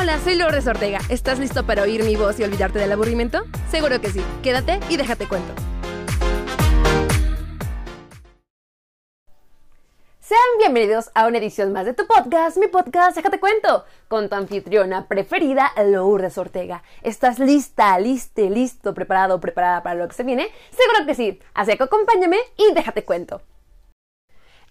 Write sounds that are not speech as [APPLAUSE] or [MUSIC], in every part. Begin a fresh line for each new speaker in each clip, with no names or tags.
Hola, soy Lourdes Ortega. ¿Estás listo para oír mi voz y olvidarte del aburrimiento? Seguro que sí. Quédate y déjate cuento. Sean bienvenidos a una edición más de tu podcast, mi podcast, déjate cuento, con tu anfitriona preferida, Lourdes Ortega. ¿Estás lista, listo, listo, preparado, preparada para lo que se viene? Seguro que sí. Así que acompáñame y déjate cuento.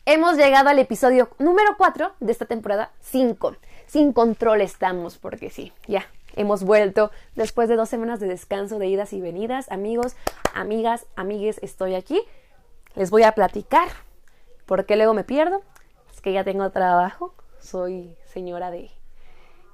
Hemos llegado al episodio número 4 de esta temporada 5 sin control estamos, porque sí, ya hemos vuelto después de dos semanas de descanso, de idas y venidas. Amigos, amigas, amigues, estoy aquí. Les voy a platicar por qué luego me pierdo. Es que ya tengo trabajo, soy señora de,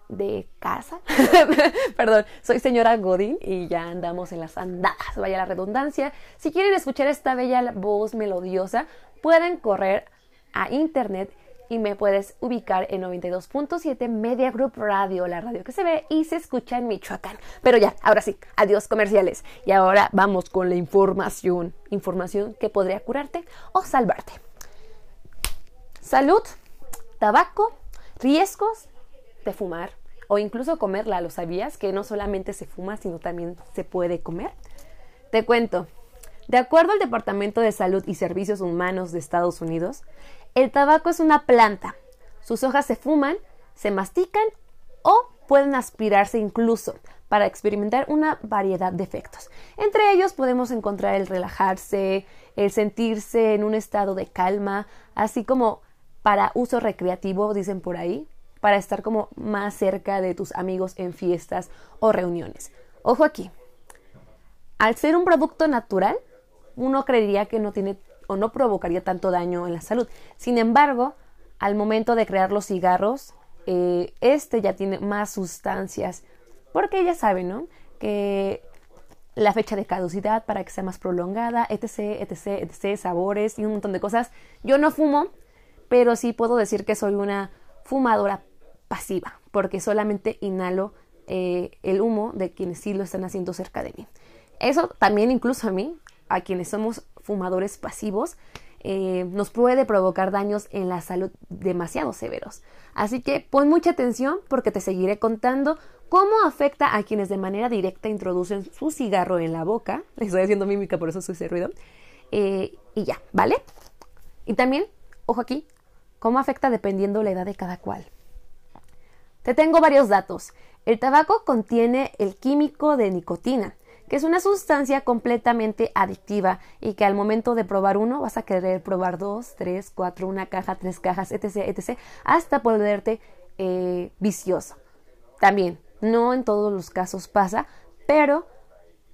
de casa. [LAUGHS] Perdón, soy señora Godín y ya andamos en las andadas, vaya la redundancia. Si quieren escuchar esta bella voz melodiosa, pueden correr a internet y me puedes ubicar en 92.7 Media Group Radio, la radio que se ve y se escucha en Michoacán. Pero ya, ahora sí, adiós comerciales. Y ahora vamos con la información. Información que podría curarte o salvarte. Salud, tabaco, riesgos de fumar o incluso comerla. ¿Lo sabías? Que no solamente se fuma, sino también se puede comer. Te cuento. De acuerdo al Departamento de Salud y Servicios Humanos de Estados Unidos, el tabaco es una planta. Sus hojas se fuman, se mastican o pueden aspirarse incluso para experimentar una variedad de efectos. Entre ellos podemos encontrar el relajarse, el sentirse en un estado de calma, así como para uso recreativo, dicen por ahí, para estar como más cerca de tus amigos en fiestas o reuniones. Ojo aquí. Al ser un producto natural, uno creería que no tiene o no provocaría tanto daño en la salud. Sin embargo, al momento de crear los cigarros, eh, este ya tiene más sustancias, porque ya saben, ¿no? Que la fecha de caducidad para que sea más prolongada, etc, etc, etc, sabores y un montón de cosas. Yo no fumo, pero sí puedo decir que soy una fumadora pasiva, porque solamente inhalo eh, el humo de quienes sí lo están haciendo cerca de mí. Eso también incluso a mí, a quienes somos fumadores pasivos, eh, nos puede provocar daños en la salud demasiado severos. Así que pon mucha atención porque te seguiré contando cómo afecta a quienes de manera directa introducen su cigarro en la boca. [LAUGHS] Estoy haciendo mímica, por eso soy ese ruido. Eh, y ya, ¿vale? Y también, ojo aquí, cómo afecta dependiendo la edad de cada cual. Te tengo varios datos. El tabaco contiene el químico de nicotina, que es una sustancia completamente adictiva y que al momento de probar uno vas a querer probar dos, tres, cuatro, una caja, tres cajas, etc., etc., hasta volverte eh, vicioso. También, no en todos los casos pasa, pero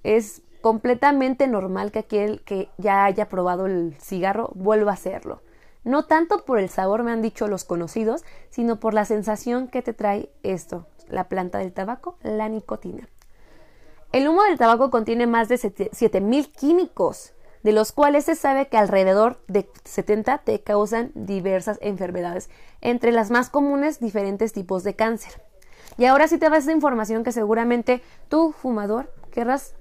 es completamente normal que aquel que ya haya probado el cigarro vuelva a hacerlo. No tanto por el sabor, me han dicho los conocidos, sino por la sensación que te trae esto, la planta del tabaco, la nicotina. El humo del tabaco contiene más de 7000 químicos, de los cuales se sabe que alrededor de 70 te causan diversas enfermedades, entre las más comunes diferentes tipos de cáncer. Y ahora sí te vas esta información que seguramente tú, fumador, querrás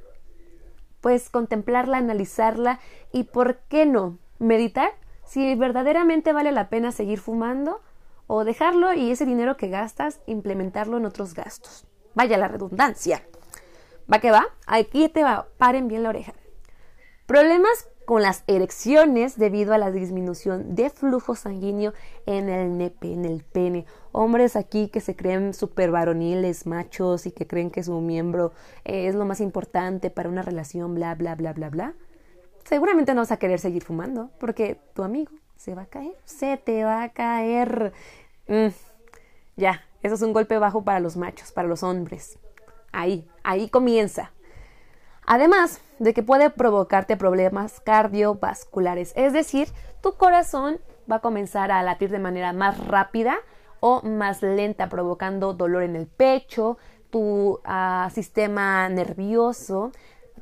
pues contemplarla, analizarla y por qué no meditar si verdaderamente vale la pena seguir fumando o dejarlo y ese dinero que gastas implementarlo en otros gastos. Vaya la redundancia. ¿Va que va? Aquí te va, paren bien la oreja. Problemas con las erecciones debido a la disminución de flujo sanguíneo en el nepe, en el pene. Hombres aquí que se creen súper varoniles, machos y que creen que su miembro es lo más importante para una relación, bla, bla, bla, bla, bla. Seguramente no vas a querer seguir fumando porque tu amigo se va a caer, se te va a caer. Mm, ya, eso es un golpe bajo para los machos, para los hombres. Ahí, ahí comienza. Además de que puede provocarte problemas cardiovasculares, es decir, tu corazón va a comenzar a latir de manera más rápida o más lenta, provocando dolor en el pecho, tu ah, sistema nervioso,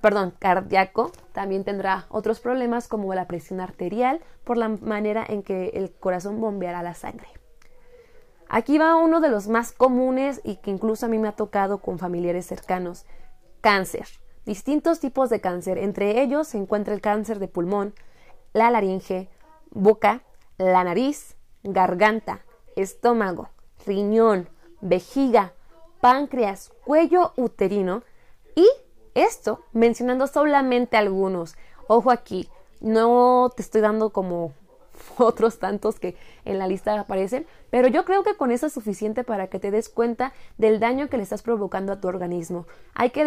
perdón, cardíaco, también tendrá otros problemas como la presión arterial por la manera en que el corazón bombeará la sangre. Aquí va uno de los más comunes y que incluso a mí me ha tocado con familiares cercanos. Cáncer. Distintos tipos de cáncer. Entre ellos se encuentra el cáncer de pulmón, la laringe, boca, la nariz, garganta, estómago, riñón, vejiga, páncreas, cuello uterino y esto mencionando solamente algunos. Ojo aquí, no te estoy dando como [LAUGHS] otros tantos que en la lista aparecen, pero yo creo que con eso es suficiente para que te des cuenta del daño que le estás provocando a tu organismo. Hay que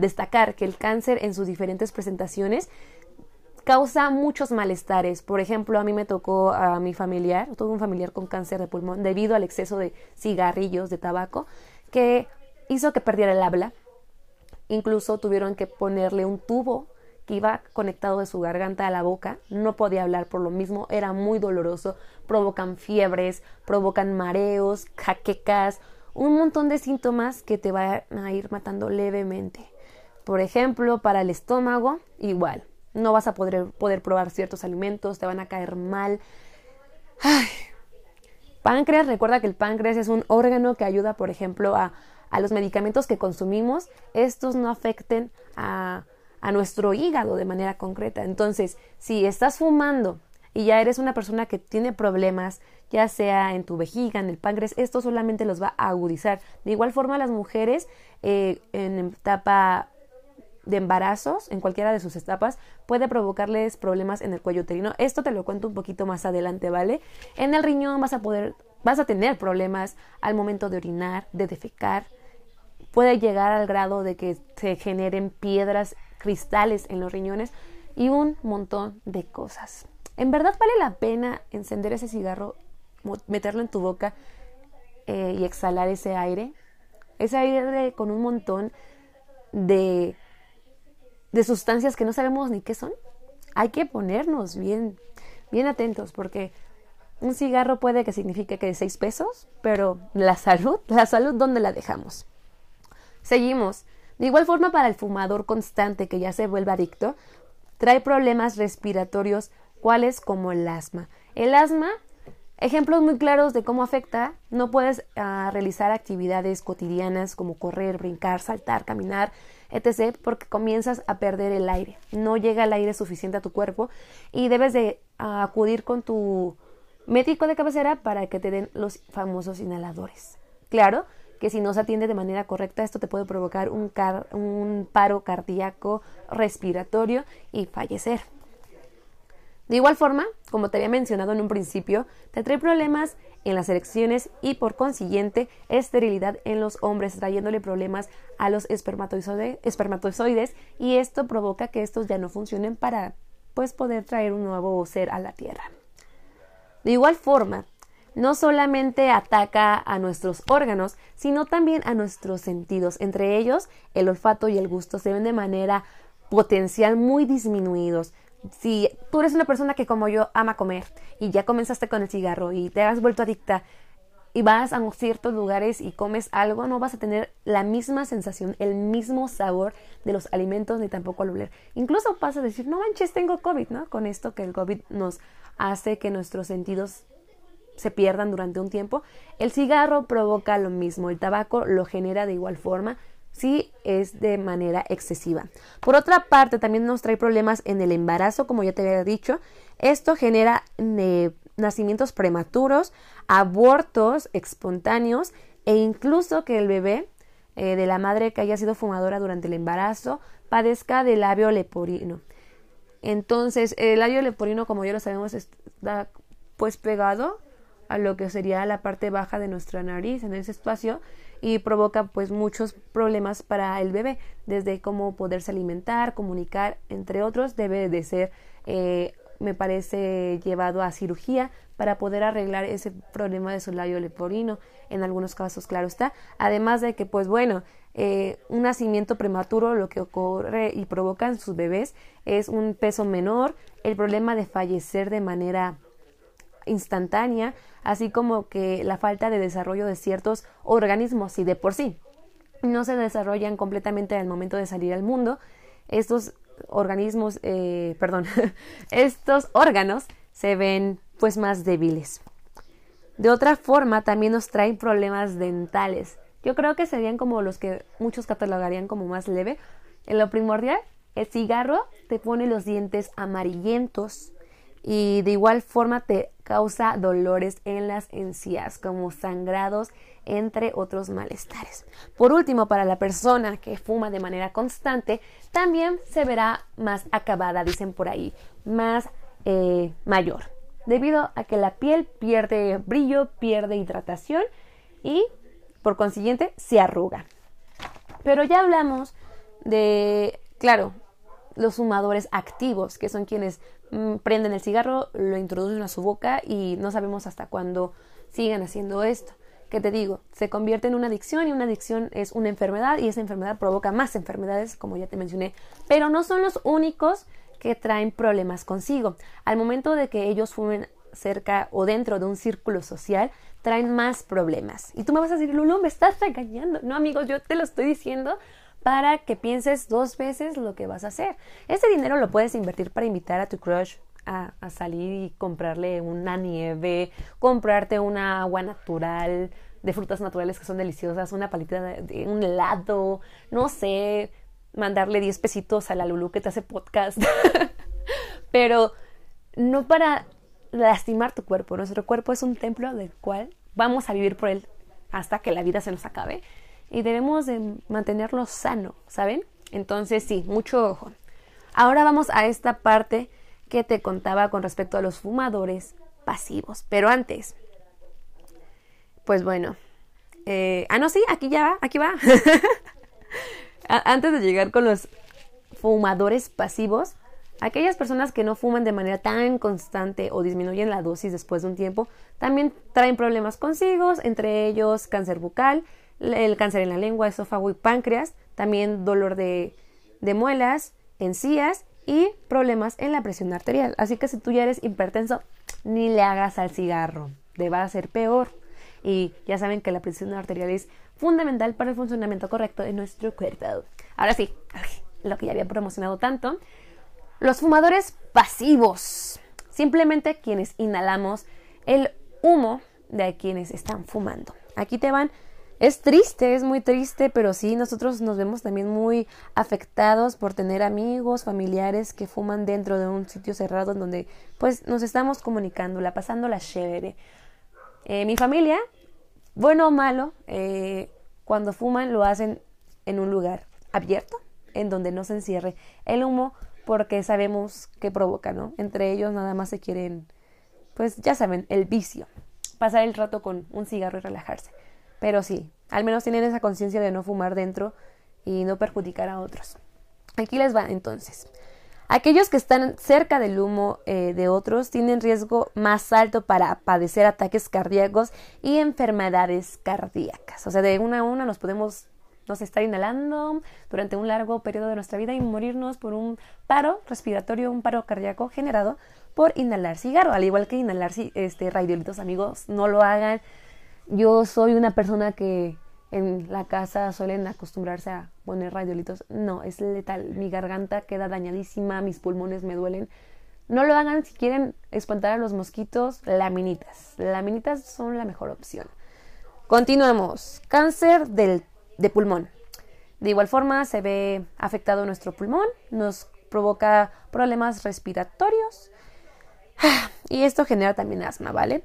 destacar que el cáncer en sus diferentes presentaciones causa muchos malestares. Por ejemplo, a mí me tocó a mi familiar, tuve un familiar con cáncer de pulmón debido al exceso de cigarrillos, de tabaco, que hizo que perdiera el habla. Incluso tuvieron que ponerle un tubo que iba conectado de su garganta a la boca, no podía hablar por lo mismo, era muy doloroso, provocan fiebres, provocan mareos, jaquecas, un montón de síntomas que te van a ir matando levemente. Por ejemplo, para el estómago, igual, no vas a poder, poder probar ciertos alimentos, te van a caer mal. Páncreas, recuerda que el páncreas es un órgano que ayuda, por ejemplo, a, a los medicamentos que consumimos, estos no afecten a a nuestro hígado de manera concreta. Entonces, si estás fumando y ya eres una persona que tiene problemas, ya sea en tu vejiga, en el páncreas, esto solamente los va a agudizar. De igual forma, las mujeres eh, en etapa de embarazos, en cualquiera de sus etapas, puede provocarles problemas en el cuello uterino. Esto te lo cuento un poquito más adelante, ¿vale? En el riñón vas a poder, vas a tener problemas al momento de orinar, de defecar. Puede llegar al grado de que se generen piedras cristales en los riñones y un montón de cosas. ¿En verdad vale la pena encender ese cigarro, meterlo en tu boca eh, y exhalar ese aire? Ese aire con un montón de, de sustancias que no sabemos ni qué son. Hay que ponernos bien, bien atentos porque un cigarro puede que signifique que de seis pesos, pero la salud, la salud, ¿dónde la dejamos? Seguimos. De igual forma, para el fumador constante que ya se vuelve adicto, trae problemas respiratorios, cuales como el asma. El asma, ejemplos muy claros de cómo afecta, no puedes ah, realizar actividades cotidianas como correr, brincar, saltar, caminar, etc., porque comienzas a perder el aire. No llega el aire suficiente a tu cuerpo y debes de ah, acudir con tu médico de cabecera para que te den los famosos inhaladores. Claro, que si no se atiende de manera correcta, esto te puede provocar un, paro cardíaco respiratorio y fallecer. De igual forma, como te había mencionado en un principio, te trae problemas en las erecciones y por consiguiente esterilidad en los hombres, trayéndole problemas a los espermatozoides y esto provoca que estos ya no funcionen para pues poder traer un nuevo ser a la Tierra. De igual forma, no solamente ataca a nuestros órganos, sino también a nuestros sentidos. Entre ellos, el olfato y el gusto se ven de manera potencial muy disminuidos. Si tú eres una persona que como yo ama comer y ya comenzaste con el cigarro y te has vuelto adicta y vas a ciertos lugares y comes algo, no vas a tener la misma sensación, el mismo sabor de los alimentos ni tampoco al oler. Incluso pasa a decir, no manches, tengo COVID, ¿no? Con esto que el COVID nos hace que nuestros sentidos se pierdan durante un tiempo. El cigarro provoca lo mismo, el tabaco lo genera de igual forma si es de manera excesiva. Por otra parte, también nos trae problemas en el embarazo, como ya te había dicho. Esto genera nacimientos prematuros, abortos espontáneos e incluso que el bebé eh, de la madre que haya sido fumadora durante el embarazo padezca de labio leporino. Entonces, el labio leporino, como ya lo sabemos, está pues pegado a lo que sería la parte baja de nuestra nariz en ese espacio y provoca pues muchos problemas para el bebé desde cómo poderse alimentar comunicar entre otros debe de ser eh, me parece llevado a cirugía para poder arreglar ese problema de su labio leporino en algunos casos claro está. Además de que pues bueno eh, un nacimiento prematuro lo que ocurre y provoca en sus bebés es un peso menor el problema de fallecer de manera instantánea, así como que la falta de desarrollo de ciertos organismos y de por sí no se desarrollan completamente al momento de salir al mundo, estos organismos, eh, [LAUGHS] perdón, estos órganos se ven pues más débiles. De otra forma, también nos traen problemas dentales. Yo creo que serían como los que muchos catalogarían como más leve. En lo primordial, el cigarro te pone los dientes amarillentos y de igual forma te causa dolores en las encías, como sangrados, entre otros malestares. Por último, para la persona que fuma de manera constante, también se verá más acabada, dicen por ahí, más eh, mayor, debido a que la piel pierde brillo, pierde hidratación y, por consiguiente, se arruga. Pero ya hablamos de, claro, los fumadores activos, que son quienes mm, prenden el cigarro, lo introducen a su boca y no sabemos hasta cuándo siguen haciendo esto. ¿Qué te digo? Se convierte en una adicción y una adicción es una enfermedad y esa enfermedad provoca más enfermedades, como ya te mencioné, pero no son los únicos que traen problemas consigo. Al momento de que ellos fumen cerca o dentro de un círculo social, traen más problemas. Y tú me vas a decir, Lulu, me estás regañando. No, amigos, yo te lo estoy diciendo para que pienses dos veces lo que vas a hacer. Ese dinero lo puedes invertir para invitar a tu crush a, salir y comprarle una nieve, comprarte una agua natural de frutas naturales que son deliciosas, una palita de, un helado, no sé, mandarle 10 pesitos a la Lulu que te hace podcast. [LAUGHS] Pero no para lastimar tu cuerpo. Nuestro cuerpo es un templo del cual vamos a vivir por él hasta que la vida se nos acabe y debemos de mantenerlo sano, ¿saben? Entonces sí, mucho ojo. Ahora vamos a esta parte que te contaba con respecto a los fumadores pasivos. Pero antes, pues bueno. Eh, ah, no, sí, aquí ya va, aquí va. [LAUGHS] antes de llegar con los fumadores pasivos, aquellas personas que no fuman de manera tan constante o disminuyen la dosis después de un tiempo, también traen problemas consigo, entre ellos cáncer bucal, el cáncer en la lengua, esófago y páncreas, también dolor de, muelas, encías y problemas en la presión arterial. Así que si tú ya eres hipertenso, ni le hagas al cigarro, te va a ser peor. Y ya saben que la presión arterial es fundamental para el funcionamiento correcto de nuestro cuerpo. Ahora sí, lo que ya había promocionado tanto, los fumadores pasivos, simplemente quienes inhalamos el humo de quienes están fumando. Aquí te van es triste, es muy triste, pero sí, nosotros nos vemos también muy afectados por tener amigos, familiares que fuman dentro de un sitio cerrado en donde pues nos estamos comunicando, la pasando la chévere. Eh, mi familia, bueno o malo, eh, cuando fuman lo hacen en un lugar abierto, en donde no se encierre el humo, porque sabemos que provoca, ¿no? Entre ellos nada más se quieren, pues ya saben, el vicio, pasar el rato con un cigarro y relajarse. Pero sí, al menos tienen esa conciencia de no fumar dentro y no perjudicar a otros. Aquí les va entonces. Aquellos que están cerca del humo eh, de otros tienen riesgo más alto para padecer ataques cardíacos y enfermedades cardíacas. O sea, de una a una nos podemos nos estar inhalando durante un largo periodo de nuestra vida y morirnos por un paro respiratorio, un paro cardíaco generado por inhalar cigarro, al igual que inhalar este radiolitos, amigos, no lo hagan. Yo soy una persona que en la casa suelen acostumbrarse a poner radiolitos. No, es letal. Mi garganta queda dañadísima, mis pulmones me duelen. No lo hagan si quieren espantar a los mosquitos, laminitas. Laminitas son la mejor opción. Continuamos. Cáncer del, de pulmón. De igual forma se ve afectado nuestro pulmón, nos provoca problemas respiratorios [SIGHS] y esto genera también asma, ¿vale?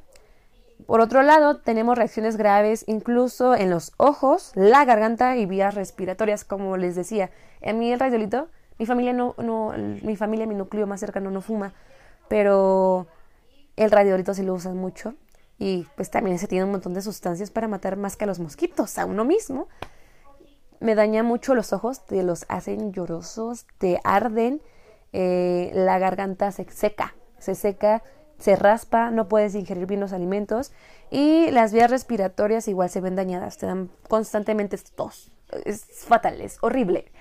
Por otro lado, tenemos reacciones graves incluso en los ojos, la garganta y vías respiratorias, como les decía. A mí el radiolito, mi familia no, no, mi familia, mi núcleo más cercano no fuma, pero el radiolito sí lo usan mucho y pues también se tiene un montón de sustancias para matar más que a los mosquitos, a uno mismo. Me daña mucho los ojos, te los hacen llorosos, te arden, eh, la garganta se seca, se seca se raspa, no puedes ingerir bien los alimentos y las vías respiratorias igual se ven dañadas, te dan constantemente tos. Es fatal, es horrible.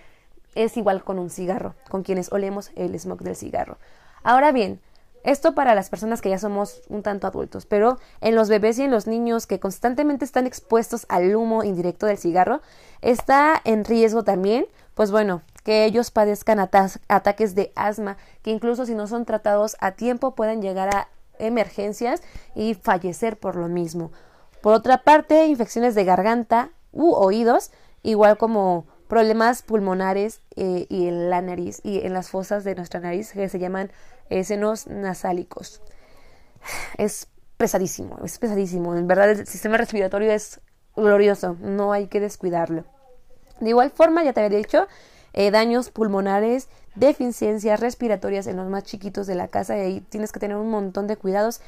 Es igual con un cigarro, con quienes olemos el smog del cigarro. Ahora bien, esto para las personas que ya somos un tanto adultos, pero en los bebés y en los niños que constantemente están expuestos al humo indirecto del cigarro, está en riesgo también, pues bueno, que ellos padezcan ataques de asma, que incluso si no son tratados a tiempo pueden llegar a emergencias y fallecer por lo mismo. Por otra parte, infecciones de garganta u oídos, igual como problemas pulmonares eh, y en la nariz y en las fosas de nuestra nariz que se llaman eh, senos nasálicos. es pesadísimo, es pesadísimo. En verdad el sistema respiratorio es glorioso, no hay que descuidarlo. De igual forma, ya te había dicho, eh, daños pulmonares, deficiencias respiratorias en los más chiquitos de la casa y ahí tienes que tener un montón de cuidados.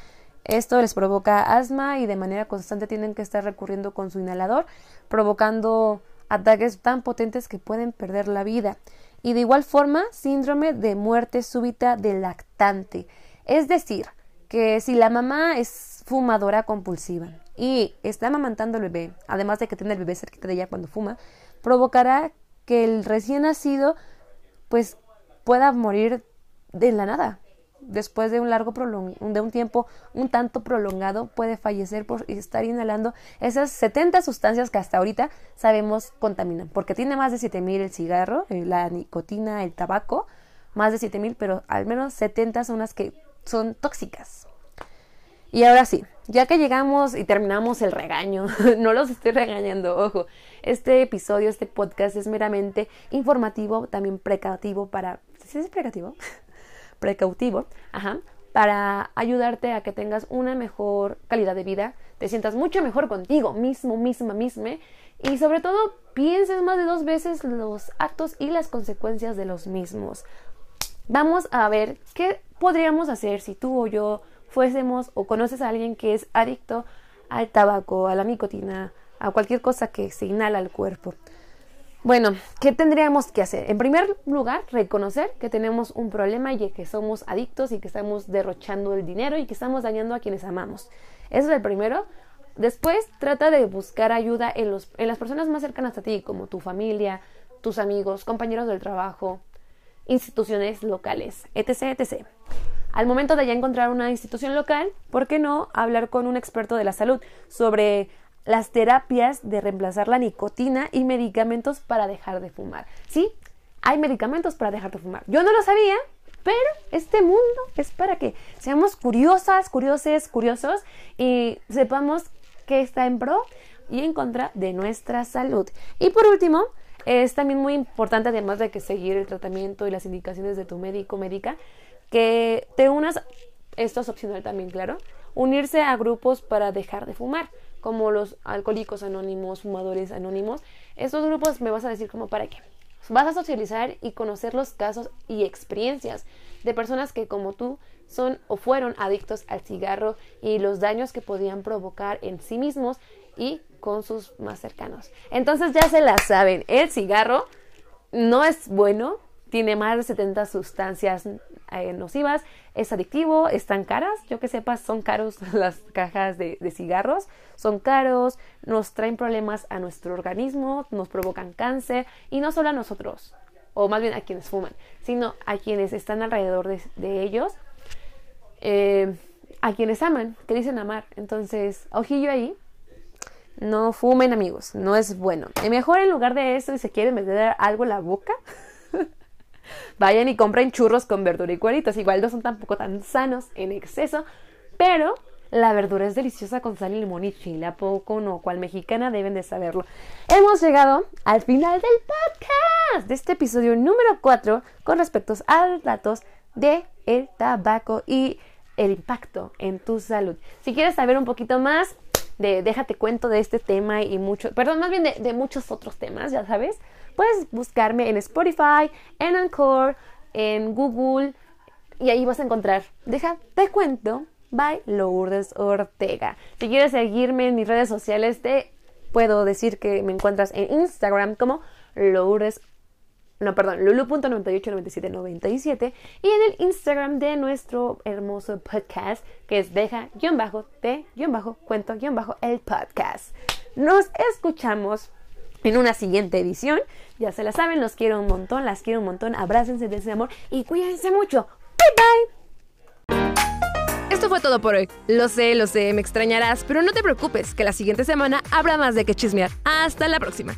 Esto les provoca asma y de manera constante tienen que estar recurriendo con su inhalador, provocando ataques tan potentes que pueden perder la vida. Y de igual forma, síndrome de muerte súbita del lactante. Es decir, que si la mamá es fumadora compulsiva y está amamantando al bebé, además de que tiene el bebé cerquita de ella cuando fuma, provocará que el recién nacido pues pueda morir de la nada. Después de un largo de un tiempo un tanto prolongado puede fallecer por estar inhalando esas 70 sustancias que hasta ahorita sabemos contaminan, porque tiene más de 7000 el cigarro, eh, la nicotina, el tabaco, más de 7000, pero al menos 70 son las que son tóxicas. Y ahora sí, ya que llegamos y terminamos el regaño, [LAUGHS] no los estoy regañando, ojo, este episodio, este podcast es meramente informativo, también precativo para... ¿Sí es precativo? [LAUGHS] precautivo, ajá, para ayudarte a que tengas una mejor calidad de vida, te sientas mucho mejor contigo mismo, misma, misma, y sobre todo pienses más de dos veces los actos y las consecuencias de los mismos. Vamos a ver qué podríamos hacer si tú o yo fuésemos o conoces a alguien que es adicto al tabaco, a la nicotina, a cualquier cosa que se inhala al cuerpo. Bueno, ¿qué tendríamos que hacer? En primer lugar, reconocer que tenemos un problema y que somos adictos y que estamos derrochando el dinero y que estamos dañando a quienes amamos. Eso es el primero. Después, trata de buscar ayuda en, los, en las personas más cercanas a ti, como tu familia, tus amigos, compañeros del trabajo, instituciones locales, etc, etc. Al momento de ya encontrar una institución local, ¿por qué no hablar con un experto de la salud sobre las terapias de reemplazar la nicotina y medicamentos para dejar de fumar. Sí, hay medicamentos para dejar de fumar. Yo no lo sabía, pero este mundo es para que seamos curiosas, curiosos, curiosos y sepamos que está en pro y en contra de nuestra salud. Y por último, es también muy importante, además de que seguir el tratamiento y las indicaciones de tu médico médica, que te unas, esto es opcional también, claro, unirse a grupos para dejar de fumar como los alcohólicos anónimos, fumadores anónimos. Estos grupos me vas a decir como para qué. Vas a socializar y conocer los casos y experiencias de personas que como tú son o fueron adictos al cigarro y los daños que podían provocar en sí mismos y con sus más cercanos. Entonces ya se la saben, el cigarro no es bueno, tiene más de 70 sustancias eh, nocivas, es adictivo, están caras, yo que sepas, son caros [LAUGHS] las cajas de, cigarros, son caros, nos traen problemas a nuestro organismo, nos provocan cáncer y no solo a nosotros, o más bien a quienes fuman, sino a quienes están alrededor de, ellos, eh, a quienes aman, que dicen amar. Entonces, ojillo ahí, no fumen amigos, no es bueno. Mejor en lugar de eso, si se quieren meter algo en la boca, [LAUGHS] Vayan y compren churros con verdura y cueritos. Igual no son tampoco tan sanos en exceso, pero la verdura es deliciosa con sal y limón y chile. ¿A poco no? Cual mexicana deben de saberlo. Hemos llegado al final del podcast de este episodio número 4 con respecto a los datos de el tabaco y el impacto en tu salud. Si quieres saber un poquito más déjate cuento de este tema y mucho, perdón, más bien de muchos otros temas, ya sabes, Puedes buscarme en Spotify, en Anchor, en Google y ahí vas a encontrar. Deja, te cuento, by Lourdes Ortega. Si quieres seguirme en mis redes sociales, te puedo decir que me encuentras en Instagram como Lourdes no, perdón, lulu.989797 y en el Instagram de nuestro hermoso podcast que es deja-t-cuento-el podcast. Nos escuchamos en una siguiente edición. Ya se la saben, los quiero un montón, las quiero un montón. Abrácense de ese amor y cuídense mucho. Bye bye. Esto fue todo por hoy. Lo sé, lo sé, me extrañarás, pero no te preocupes, que la siguiente semana habrá más de que chismear. Hasta la próxima.